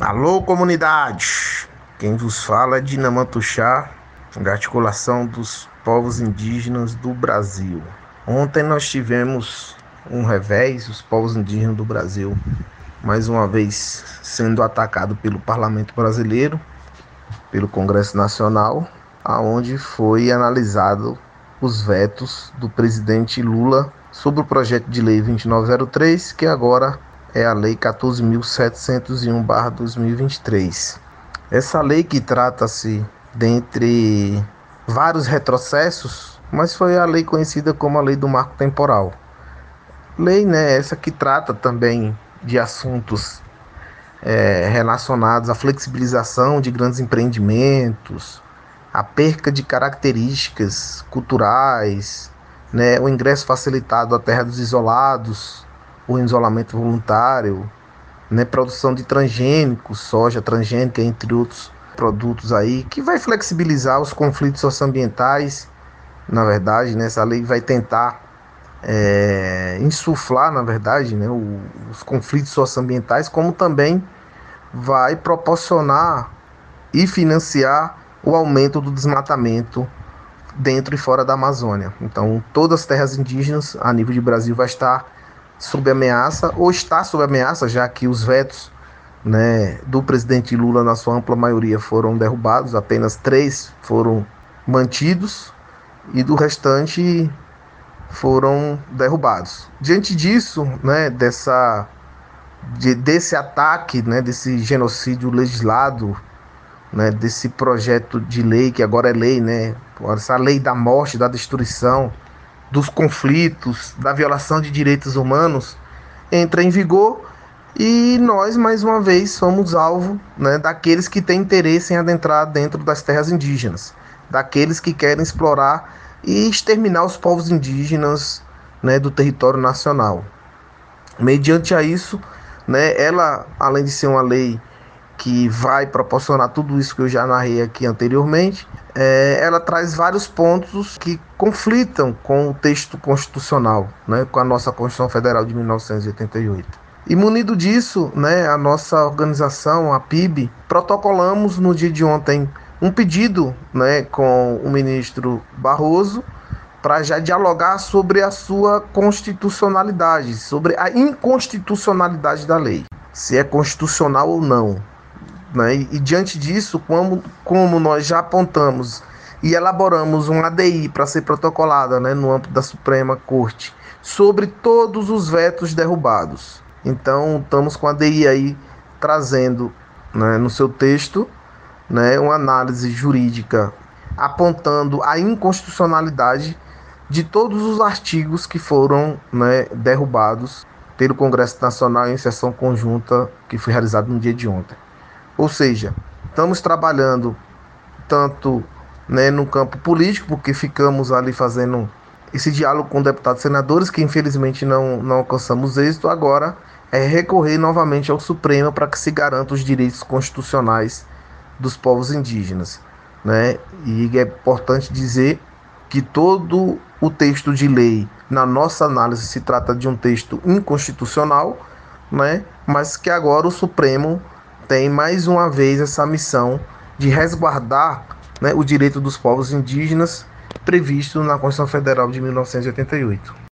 Alô, comunidade! Quem vos fala é Dinamantuxá, da articulação dos povos indígenas do Brasil. Ontem nós tivemos um revés, os povos indígenas do Brasil, mais uma vez sendo atacado pelo Parlamento Brasileiro, pelo Congresso Nacional, aonde foi analisado os vetos do presidente Lula sobre o projeto de lei 2903, que agora é a Lei 14.701-2023. Essa lei que trata-se dentre vários retrocessos, mas foi a lei conhecida como a Lei do Marco Temporal. Lei, né, essa que trata também de assuntos é, relacionados à flexibilização de grandes empreendimentos, a perca de características culturais, né, o ingresso facilitado à terra dos isolados, o isolamento voluntário, né, produção de transgênicos, soja transgênica, entre outros produtos aí, que vai flexibilizar os conflitos socioambientais. Na verdade, né, essa lei vai tentar é, insuflar, na verdade, né, o, os conflitos socioambientais, como também vai proporcionar e financiar o aumento do desmatamento dentro e fora da Amazônia. Então, todas as terras indígenas a nível de Brasil vai estar sob ameaça ou está sob ameaça, já que os vetos né, do presidente Lula, na sua ampla maioria, foram derrubados, apenas três foram mantidos e do restante foram derrubados. Diante disso, né, dessa, de, desse ataque, né, desse genocídio legislado, né, desse projeto de lei que agora é lei, né, essa lei da morte, da destruição, dos conflitos, da violação de direitos humanos, entra em vigor e nós, mais uma vez, somos alvo né, daqueles que têm interesse em adentrar dentro das terras indígenas, daqueles que querem explorar e exterminar os povos indígenas né, do território nacional. Mediante a isso, né, ela, além de ser uma lei que vai proporcionar tudo isso que eu já narrei aqui anteriormente, é, ela traz vários pontos que conflitam com o texto constitucional, né, com a nossa Constituição Federal de 1988. E munido disso, né, a nossa organização, a PIB, protocolamos no dia de ontem um pedido né, com o ministro Barroso para já dialogar sobre a sua constitucionalidade, sobre a inconstitucionalidade da lei, se é constitucional ou não. Né? E, e diante disso, como, como nós já apontamos e elaboramos um ADI para ser protocolada né, no âmbito da Suprema Corte sobre todos os vetos derrubados. Então, estamos com a ADI aí trazendo né, no seu texto né, uma análise jurídica apontando a inconstitucionalidade de todos os artigos que foram né, derrubados pelo Congresso Nacional em sessão conjunta que foi realizada no dia de ontem. Ou seja, estamos trabalhando tanto né, no campo político, porque ficamos ali fazendo esse diálogo com deputados e senadores, que infelizmente não, não alcançamos êxito, agora é recorrer novamente ao Supremo para que se garantam os direitos constitucionais dos povos indígenas. Né? E é importante dizer que todo o texto de lei, na nossa análise, se trata de um texto inconstitucional, né? mas que agora o Supremo tem mais uma vez essa missão de resguardar né, o direito dos povos indígenas previsto na Constituição Federal de 1988.